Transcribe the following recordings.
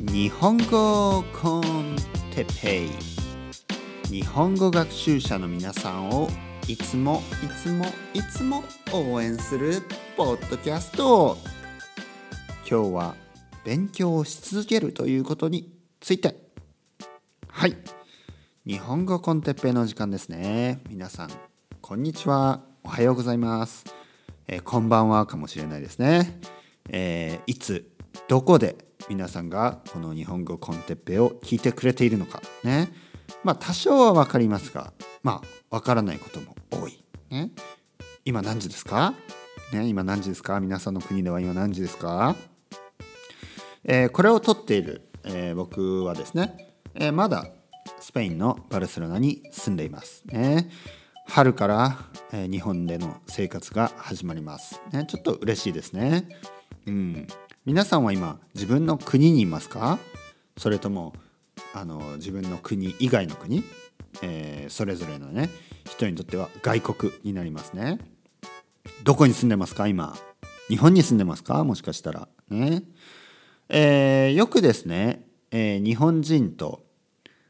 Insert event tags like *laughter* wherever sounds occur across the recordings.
日本語コンテペイ。日本語学習者の皆さんをいつもいつもいつも応援するポッドキャスト。今日は勉強をし続けるということについて。はい。日本語コンテッペイの時間ですね。皆さんこんにちは。おはようございます。えー、こんばんはかもしれないですね、えー、いつどこで皆さんがこの日本語コンテッペを聞いてくれているのかね。まあ多少は分かりますがまあ分からないことも多い、ね、今何時ですか、ね、今何時ですか？皆さんの国では今何時ですか、えー、これを撮っている、えー、僕はですね、えー、まだスペインのバルセロナに住んでいますね。春から、え日本での生活が始まります、ね、ちょっと嬉しいですね。うん。皆さんは今自分の国にいますか？それともあの自分の国以外の国、えー、それぞれのね人にとっては外国になりますね。どこに住んでますか？今。日本に住んでますか？もしかしたら。ね、えー、よくですね、えー、日本人と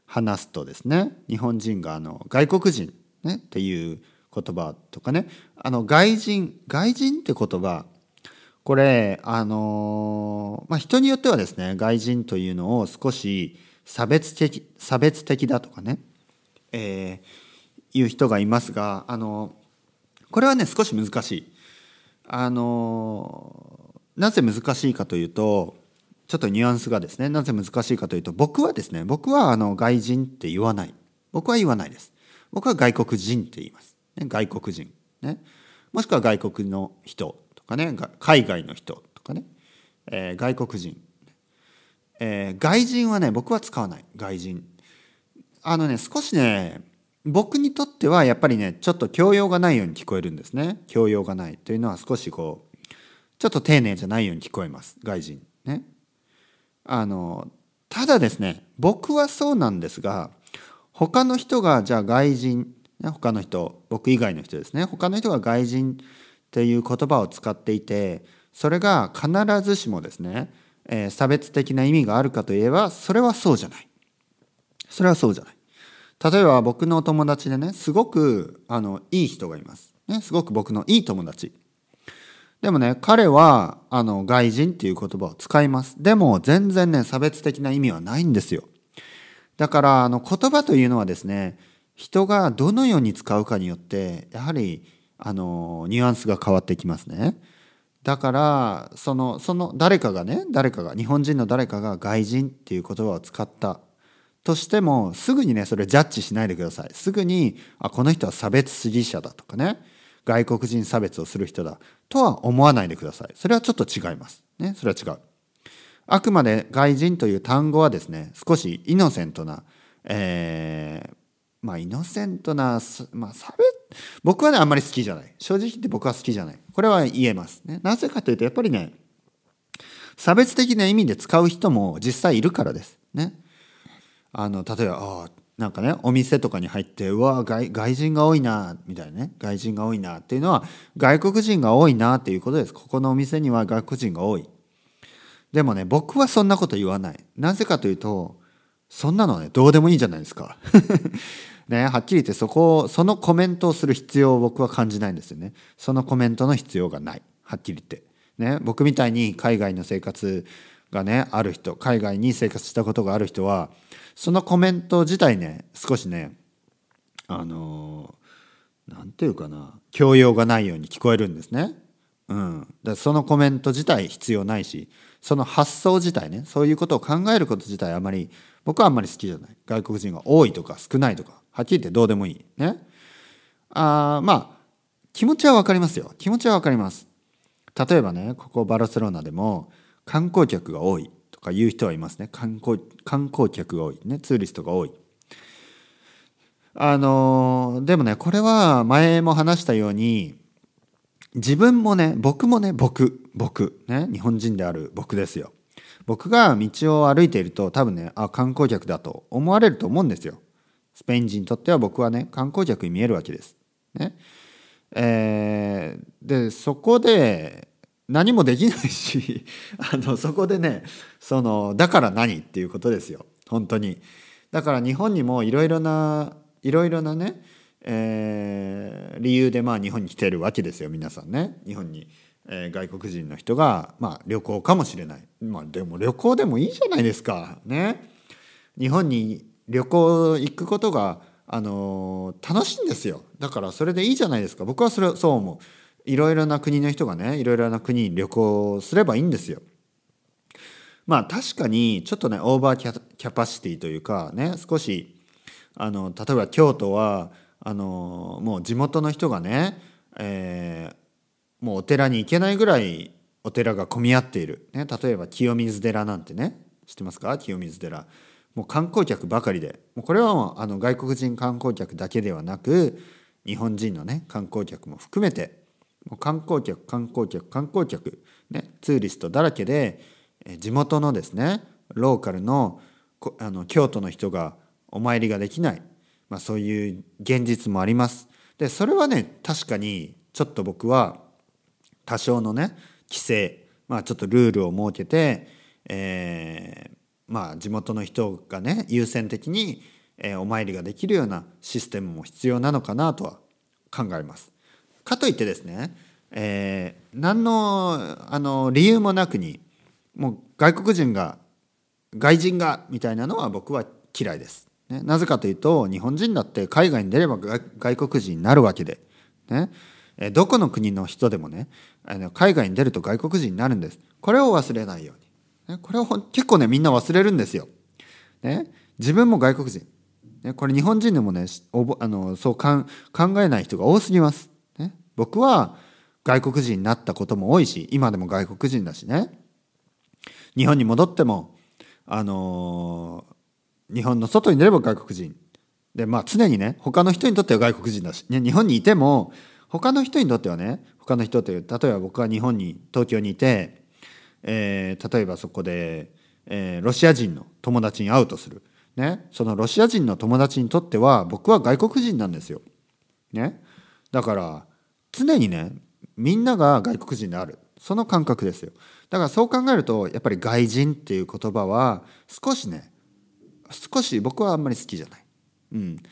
話すとですね日本人があの外国人、ね、っていう言葉とかねあの外人外人って言葉これあのまあ人によってはですね外人というのを少し差別的差別的だとかね、えー、いう人がいますがあのこれはね少し難しい。あのなぜ難しいかというとちょっとニュアンスがですねなぜ難しいかというと僕はですね僕はあの外人って言わない。僕は言わないです。僕は外国人って言います、ね、外国人。ね。もしくは外国の人。とかね海外の人とかね、えー、外国人、えー、外人はね僕は使わない。外人。あのね少しね僕にとってはやっぱりねちょっと教養がないように聞こえるんですね。教養がないというのは少しこうちょっと丁寧じゃないように聞こえます。外人。ね。あのただですね僕はそうなんですが他の人がじゃあ外人。他の人。僕以外の人ですね。他の人が外人っていう言葉を使っていてそれが必ずしもですね、えー、差別的な意味があるかといえばそれはそうじゃない。それはそうじゃない。例えば僕のお友達でねすごくあのいい人がいます、ね、すごく僕のいい友達。でもね彼はあの外人っていう言葉を使います。でも全然ね差別的な意味はないんですよ。だからあの言葉というのはですね人がどのように使うかによってやはりあのニュアンスが変わってきますね。だからそのその誰かがね誰かが日本人の誰かが外人っていう言葉を使ったとしてもすぐにねそれジャッジしないでください。すぐにあこの人は差別主義者だとかね外国人差別をする人だとは思わないでください。それはちょっと違います。ねそれは違う。あくまで外人という単語はですね少しイノセントな、えー、まあイノセントな、まあ、差別僕はねあんまり好きじゃない。正直言って僕は好きじゃない。これは言えますね。なぜかというとやっぱりね差別的な意味で使う人も実際いるからです。ね。あの例えばあなんかねお店とかに入ってうわ外外人が多いなみたいなね。外人が多いなっていうのは外国人が多いなっていうことです。ここのお店には外国人が多い。でもね僕はそんなこと言わない。なぜかというとそんなのねどうでもいいじゃないですか。ね、はっきり言ってそこそのコメントをする必要を僕は感じないんですよね。そのコメントの必要がない。はっきり言って。ね、僕みたいに海外の生活がね、ある人、海外に生活したことがある人は、そのコメント自体ね、少しね、あの何て言うかな、教養がないように聞こえるんですね。うん。だそのコメント自体必要ないし、その発想自体ね、そういうことを考えること自体あまり、僕はあんまり好きじゃない。外国人が多いとか少ないとか、はっきり言ってどうでもいい。ね。あまあ、気持ちはわかりますよ。気持ちはわかります。例えばね、ここバルセロナでも観光客が多いとか言う人はいますね。観光観光客が多い。ね。ツーリストが多い。あのでもね、これは前も話したように、自分もね、僕もね、僕、僕、ね、日本人である僕ですよ。僕が道を歩いていると多分ね、あ、観光客だと思われると思うんですよ。スペイン人にとっては僕はね観光客に見えるわけです。ね。えー、でそこで何もできないし *laughs* あのそこでねそのだから何っていうことですよ。本当に。だから日本にもいろいろないろいろなね、えー、理由でまあ日本に来てるわけですよ皆さんね。日本に、えー、外国人の人が、まあ、旅行かもしれない、まあ、でも旅行でもいいじゃないですか。ね。日本に旅行行くことがあの、楽しいんですよ。だからそれでいいじゃないですか。僕はそれそう思う。いろいろな国の人がねいろいろな国に旅行すればいいんですよ。まあ確かにちょっとねオーバーキャパシティというかね少しあの例えば京都はあのもう地元の人がね、えー、もうお寺に行けないぐらいお寺が混み合っている、ね、例えば清水寺なんてね知ってますか？清水寺。もう観光客ばかりでもうこれはもうあの外国人観光客だけではなく日本人のね観光客も含めてもう観光客観光客観光客、ね、ツーリストだらけで地元のですねローカルのあの京都の人がお参りができない、まあ、そういう現実もあります。でそれはね確かにちょっと僕は多少のね規制、まあ、ちょっとルールを設けて、えー、まあ地元の人がね優先的に、お参りができるようなシステムも必要なのかなとは考えます。かといってですね、えー、何のあの理由もなくにもう外国人が外人がみたいなのは僕は嫌いです。ね、なぜかというと日本人だって海外に出れば外国人になるわけで、ね、どこの国の人でもねあの海外に出ると外国人になるんです。これを忘れないように。ね、これを結構ねみんな忘れるんですよ。ね、自分も外国人。ね、これ日本人でもねあのそう考えない人が多すぎます。ね、僕は外国人になったことも多いし今でも外国人だしね日本に戻ってもあのー、日本の外に出れば外国人でまあ常にね他の人にとっては外国人だし、ね、日本にいても他の人にとってはね他の人という例えば僕は日本に東京にいて、えー、例えばそこで、えー、ロシア人の友達に会うとする、ね、そのロシア人の友達にとっては僕は外国人なんですよ。ね、だから常にねみんなが外国人である。その感覚ですよ。だからそう考えるとやっぱり外人っていう言葉は少しね少し僕はあんまり好きじゃない、うん、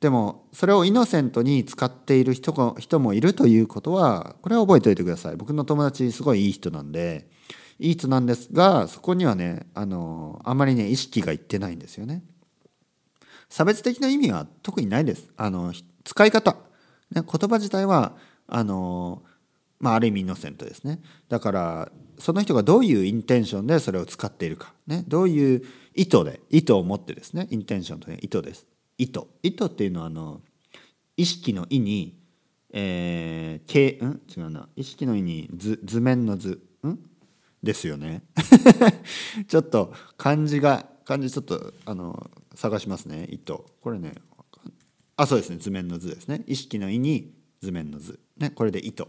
でもそれをイノセントに使っている人人もいるということはこれは覚えておいてください。僕の友達すごいいい人なんでいい人なんですがそこにはねあのあまりね意識がいってないんですよね。差別的な意味は特にないです。あの使い方、ね、言葉自体はあのまあ、ある意味イノセントですね。だからその人がどういうインテンションでそれを使っているか、ね、どういう意図で意図を持ってですねインテンションという意図です。意図意図っていうのはあの意識の意にえー、けん？違うな。意識の意に図図面の図。ん？ですよね。*laughs* ちょっと漢字が漢字ちょっとあの探しますね。意図これねあそうですね。図面の図ですね。意識の意に図面の図。ねこれで意図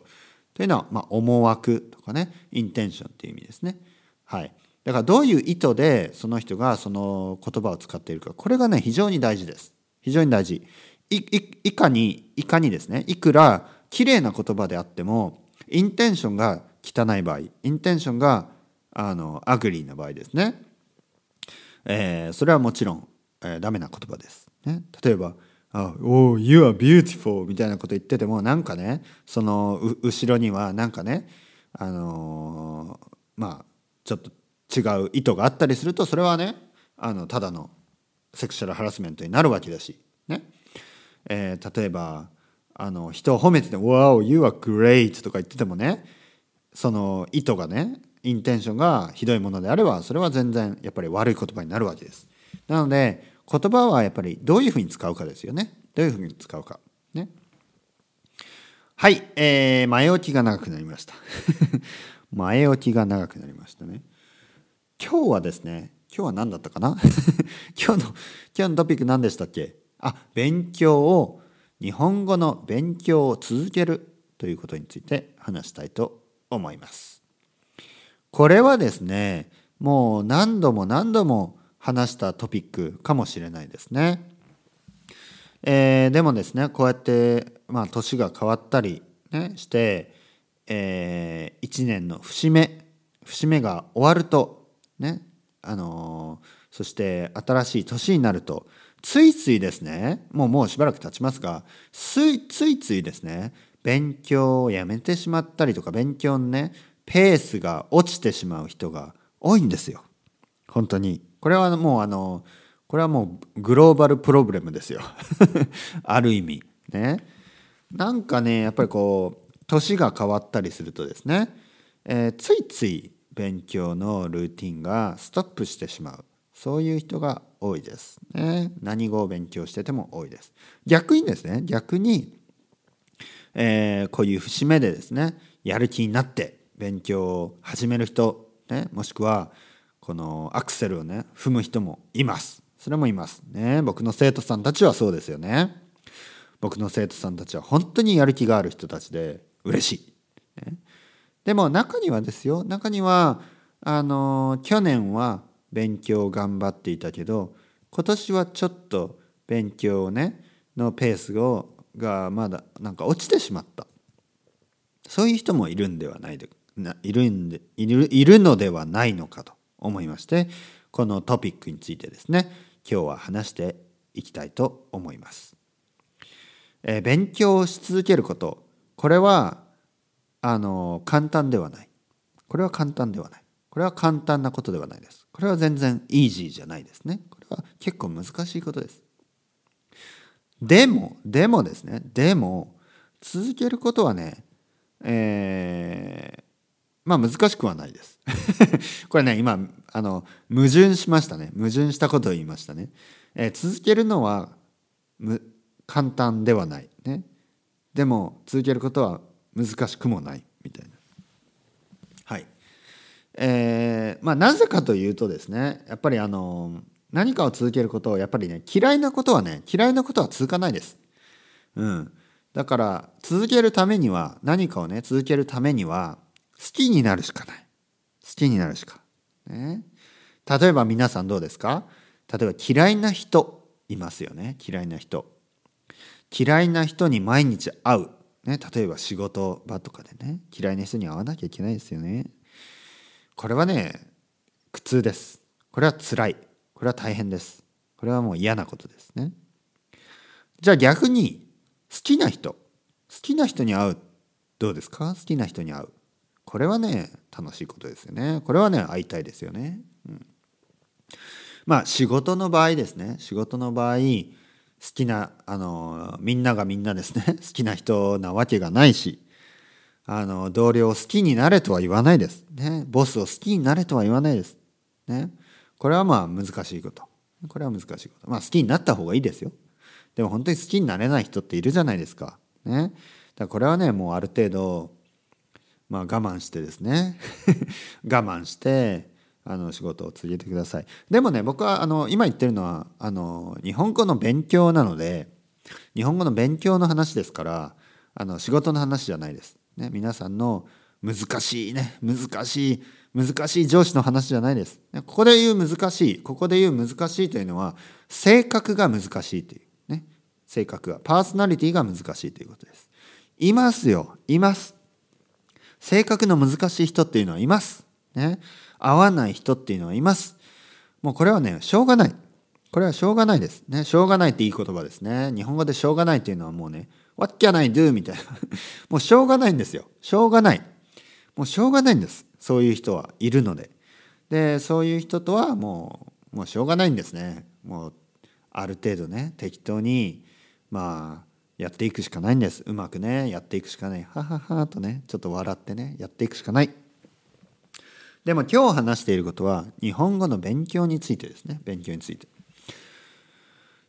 というのは、まあ、思惑とかね。インテンションっていう意味ですね。はい、だからどういう意図でその人がその言葉を使っているか。これがね非常に大事です。非常に大事。いいかにいかにですねいくら綺麗な言葉であってもインテンションが汚い場合インテンションがあの ugly な場合ですね、えー、それはもちろん、えー、ダメな言葉です。ね、例えばあ「Oh, you are beautiful」みたいなこと言っててもなんかねその後ろにはなんかねあのー、まあちょっと違う意図があったりするとそれはねあのただのセクシャルハラスメントになるわけだしね、えー、例えばあの人を褒めてて「Wow, you are great」とか言っててもねその意図がねインテンションがひどいものであればそれは全然やっぱり悪い言葉になるわけです。なので言葉はやっぱりどういうふうに使うかですよね。どういうふうに使うか。ね。はい、えー、前置きが長くなりました。*laughs* 前置きが長くなりましたね。今日はですね、今日は何だったかな？*laughs* 今日の、今日のトピック何でしたっけ？あ、勉強を、日本語の勉強を続けるということについて話したいと思います。これはですね、もう何度も何度も話したトピックかもしれないですね。えー、でもですねこうやってまあ年が変わったり、ね、して、えー、1年の節目節目が終わるとねあのー、そして新しい年になるとついついですねもうもうしばらく経ちますがついついついですね勉強をやめてしまったりとか勉強のねペースが落ちてしまう人が多いんですよ。本当に。これはもうあのこれはもうグローバルプロブレムですよ。*laughs* ある意味。ね。なんかねやっぱりこう年が変わったりするとですね、えー、ついつい勉強のルーティンがストップしてしまう。そういう人が多いですね。何語を勉強してても多いです。逆にですね逆に、えー、こういう節目でですねやる気になって勉強を始める人、ね、もしくはこのアクセルをね踏む人もいます。それもいますね。僕の生徒さんたちはそうですよね。僕の生徒さんたちは本当にやる気がある人たちで嬉しい、ね、でも中にはですよ中にはあの去年は勉強頑張っていたけど今年はちょっと勉強をねのペースをがまだなんか落ちてしまったそういう人もいるんではないでいるんでいるいるのではないのかと思いましてこのトピックについてですね今日は話していきたいと思います。えー、勉強し続けることこれはあの簡単ではない。これは簡単ではない。これは簡単なことではないです。これは全然イージーじゃないですね。これは結構難しいことです。でも、でもですね、でも、続けることはね、えー、まあ難しくはないです。*laughs* これね今あの矛盾しましたね矛盾したことを言いましたね。えー、続けるのはむ簡単ではないね。でも続けることは難しくもないみたいな。はい。えー、まあなぜかというとですねやっぱりあの何かを続けることをやっぱりね嫌いなことはね嫌いなことは続かないです。うん。だから続けるためには何かをね続けるためには好きになるしかない。好きになるしか。ね、例えば皆さんどうですか？例えば嫌いな人いますよね。嫌いな人。嫌いな人に毎日会う。ね、例えば仕事場とかでね嫌いな人に会わなきゃいけないですよね。これはね苦痛です。これは辛い。これは大変です。これはもう嫌なことですね。じゃあ逆に好きな人好きな人に会うどうですか？好きな人に会うこれはね楽しいことですよねこれはね会いたいですよね、うん、まあ仕事の場合ですね仕事の場合好きなあのみんながみんなですね。*laughs* 好きな人なわけがないしあの同僚を好きになれとは言わないです、ね、ボスを好きになれとは言わないです、ね、これはまあ難しいこと。これは難しいこと。まあ好きになった方がいいですよ。でも本当に好きになれない人っているじゃないですか。ね。だからこれはねもうある程度まあ、我慢してですね。*laughs* 我慢してあの仕事を続けてくださいでもね僕はあの今言ってるのはあの日本語の勉強なので日本語の勉強の話ですからあの仕事の話じゃないです、ね、皆さんの難しいね難しい難しい上司の話じゃないです。ここで言う難しいここで言う難しいというのは性格が難しいというね性格がパーソナリティが難しいということです。いますよいます。性格の難しい人っていうのはいます。ね。合わない人っていうのはいます。もうこれはね、しょうがない。これはしょうがないです。ね。しょうがないっていい言葉ですね。日本語でしょうがないっていうのはもうね、What can I do? みたいな。*laughs* もうしょうがないんですよ。しょうがない。もうしょうがないんです。そういう人はいるので。で、そういう人とはもう、もうしょうがないんですね。もう、ある程度ね、適当に、まあ、やっていくしかないんですうまくねやっていくしかないはははとねちょっと笑ってねやっていくしかないでも今日話していることは日本語の勉強についてですね。勉強について。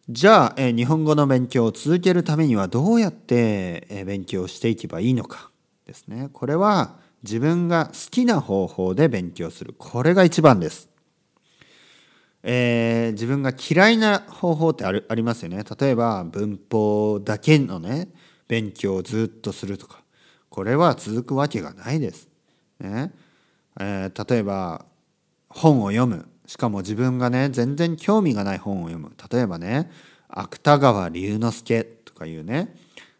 じゃあ、え日本語の勉強を続けるためにはどうやって、え勉強していけばいいのかですね。これは自分が好きな方法で勉強する。これが一番です。えー、自分が嫌いな方法ってあるありますよね。例えば文法だけのね勉強をずっとするとか。これは続くわけがないです。ね。えー、例えば本を読む。しかも自分がね全然興味がない本を読む。例えばね芥川龍之介とかいうね。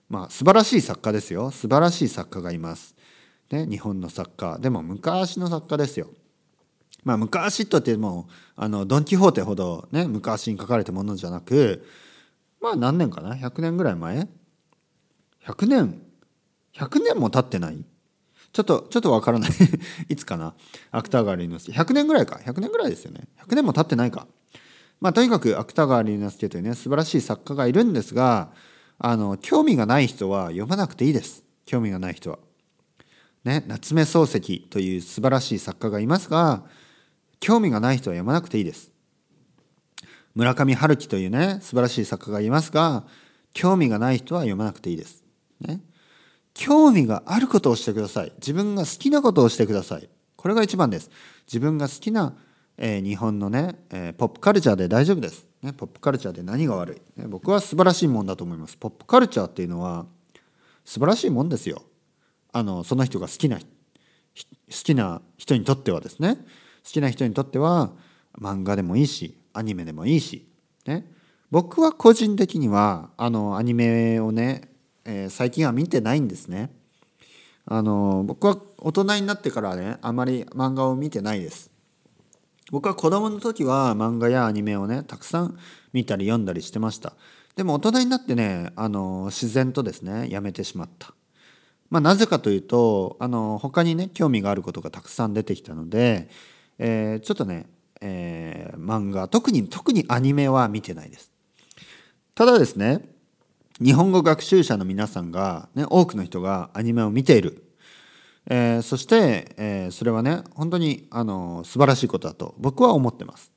まあ素晴らしい作家ですよ。素晴らしい作家がいます。ね、日本の作家。でも昔の作家ですよ。まあ昔とってもあのドン・キホーテほどね昔に書かれたものじゃなくまあ何年かな？100年ぐらい前？100年？100年も経ってない？ちょっとちょっとわからない。*laughs* いつかな。芥川龍之介100年ぐらいか。100年ぐらいですよね。100年も経ってないか。まあとにかく芥川龍之介というね素晴らしい作家がいるんですがあの興味がない人は読まなくていいです。興味がない人は。ね夏目漱石という素晴らしい作家がいますが興味がない人は読まなくていいです。村上春樹というね素晴らしい作家がいますが興味がない人は読まなくていいです。ね、興味があることをしてください。自分が好きなことをしてください。これが一番です。自分が好きな、えー、日本のね、えー、ポップカルチャーで大丈夫です。ね、ポップカルチャーで何が悪い、ね、僕は素晴らしいもんだと思います。ポップカルチャーっていうのは素晴らしいもんですよ。あのその人が好きな好きな人にとってはですね好きな人にとっては漫画でもいいしアニメでもいいし、ね、僕は個人的にはあのアニメをね、えー、最近は見てないんですね。あの僕は大人になってからねあまり漫画を見てないです。僕は子供の時は漫画やアニメをねたくさん見たり読んだりしてました。でも大人になってねあの自然とですねやめてしまった。まあ、なぜかというとあの他にね興味があることがたくさん出てきたので、えー、ちょっとね、えー、漫画特に特にアニメは見てないです。ただですね日本語学習者の皆さんが、ね、多くの人がアニメを見ている、えー、そして、えー、それはね本当にあの素晴らしいことだと僕は思ってます。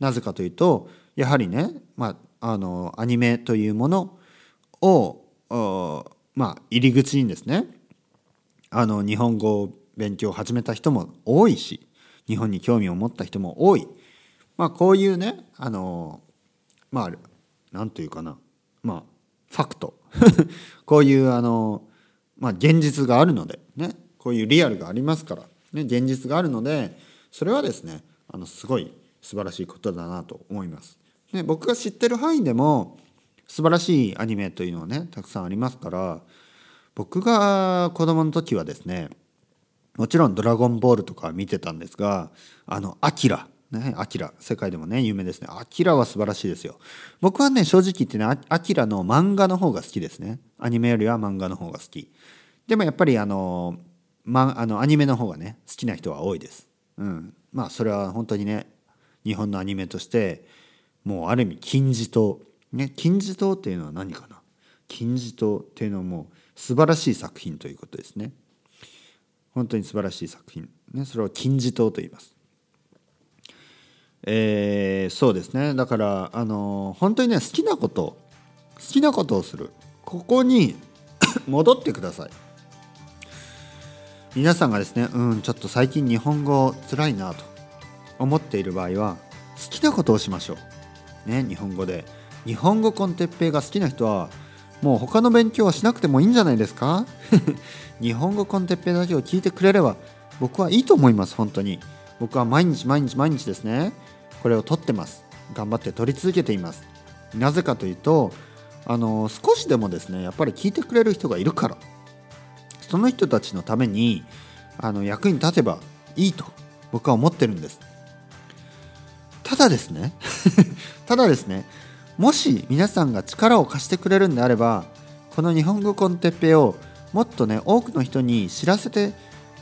なぜかというとやはりね、まあ、あのアニメというものをまあ、入り口にですねあの日本語を勉強を始めた人も多いし日本に興味を持った人も多い、まあ、こういうねあのまあ何というかな。まあファクト *laughs* こういうあの、まあ、現実があるのでねこういうリアルがありますから、ね、現実があるのでそれはですねあのすごい素晴らしいことだなと思います。ね、僕が知ってる範囲でも素晴らしいアニメというのはねたくさんありますから僕が子供の時はですねもちろん「ドラゴンボール」とか見てたんですがあの「アキラ」ね、アキラ世界でもね有名ですね。アキラは素晴らしいですよ。僕はね正直言ってねアキラの漫画の方が好きですね。アニメよりは漫画の方が好き。でもやっぱりあの,、ま、あのアニメの方がね好きな人は多いです。うん。まあそれは本当にね日本のアニメとしてもうある意味金字塔。ね、金字塔っていうのは何かな？金字塔っていうのはもう素晴らしい作品ということですね。本当に素晴らしい作品。ね、それを金字塔と言います。えー、そうですね。だから、あの本当にね、好きなこと、好きなことをする。ここに *coughs* 戻ってください。皆さんがですね、うん、ちょっと最近日本語つらいなと思っている場合は、好きなことをしましょう。ね、日本語で。日本語コンテッペイが好きな人はもう他の勉強はしなくてもいいんじゃないですか？*laughs* 日本語コンテッペイだけを聞いてくれれば僕はいいと思います本当に僕は毎日毎日毎日ですねこれを取ってます。頑張って取り続けています。なぜかというとあの少しでもですねやっぱり聞いてくれる人がいるからその人たちのためにあの役に立てばいいと僕は思ってるんです。ただですね *laughs* ただですねもし皆さんが力を貸してくれるんであればこの日本語コンテッペをもっとね多くの人に知らせて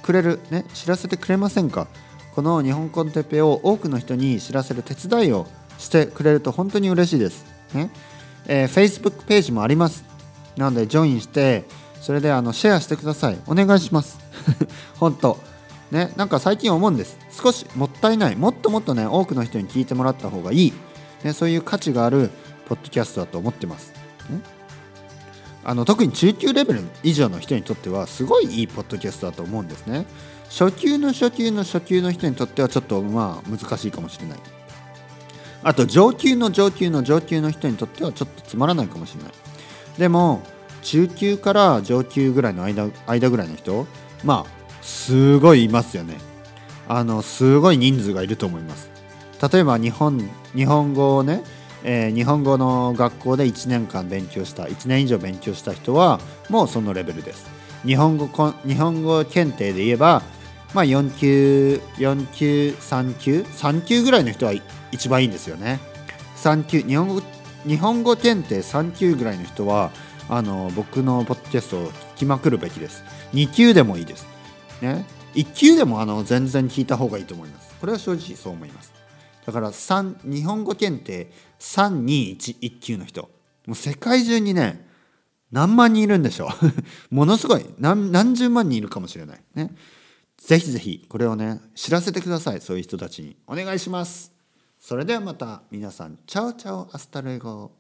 くれるね知らせてくれませんか？この日本コンテッペを多くの人に知らせる手伝いをしてくれると本当に嬉しいです、ね。えー、Facebook ページもあります。なのでジョインしてそれであのシェアしてください。お願いします。*laughs* 本当。ね。なんか最近思うんです。少しもったいない。もっともっとね多くの人に聞いてもらった方がいい。ね、そういう価値があるポッドキャストだと思ってます。ね、あの特に中級レベル以上の人にとってはすごいいいポッドキャストだと思うんですね。初級の初級の初級の人にとってはちょっとまあ難しいかもしれない。あと上級の上級の上級の人にとってはちょっとつまらないかもしれない。でも中級から上級ぐらいの間間ぐらいの人まあすごいいますよね。あのすごい人数がいると思います。例えば日本日本語をね、えー、日本語の学校で1年間勉強した1年以上勉強した人はもうそのレベルです。日本語日本語検定で言えばまあ4級4級3級3級ぐらいの人は一番いいんですよね。3級日本語日本語検定3級ぐらいの人はあの僕のポッドキャストを聞きまくるべきです。2級でもいいです。ね。1級でもあの全然聞いた方がいいと思います。これは正直そう思います。だから3日本語検定3211級の人。もう世界中にね何万人いるんでしょう。*laughs* ものすごい。何何十万人いるかもしれない。ね。ぜひぜひこれをね知らせてください。そういう人たちに。お願いします。それではまた皆さん。 Ciao ciao hasta luego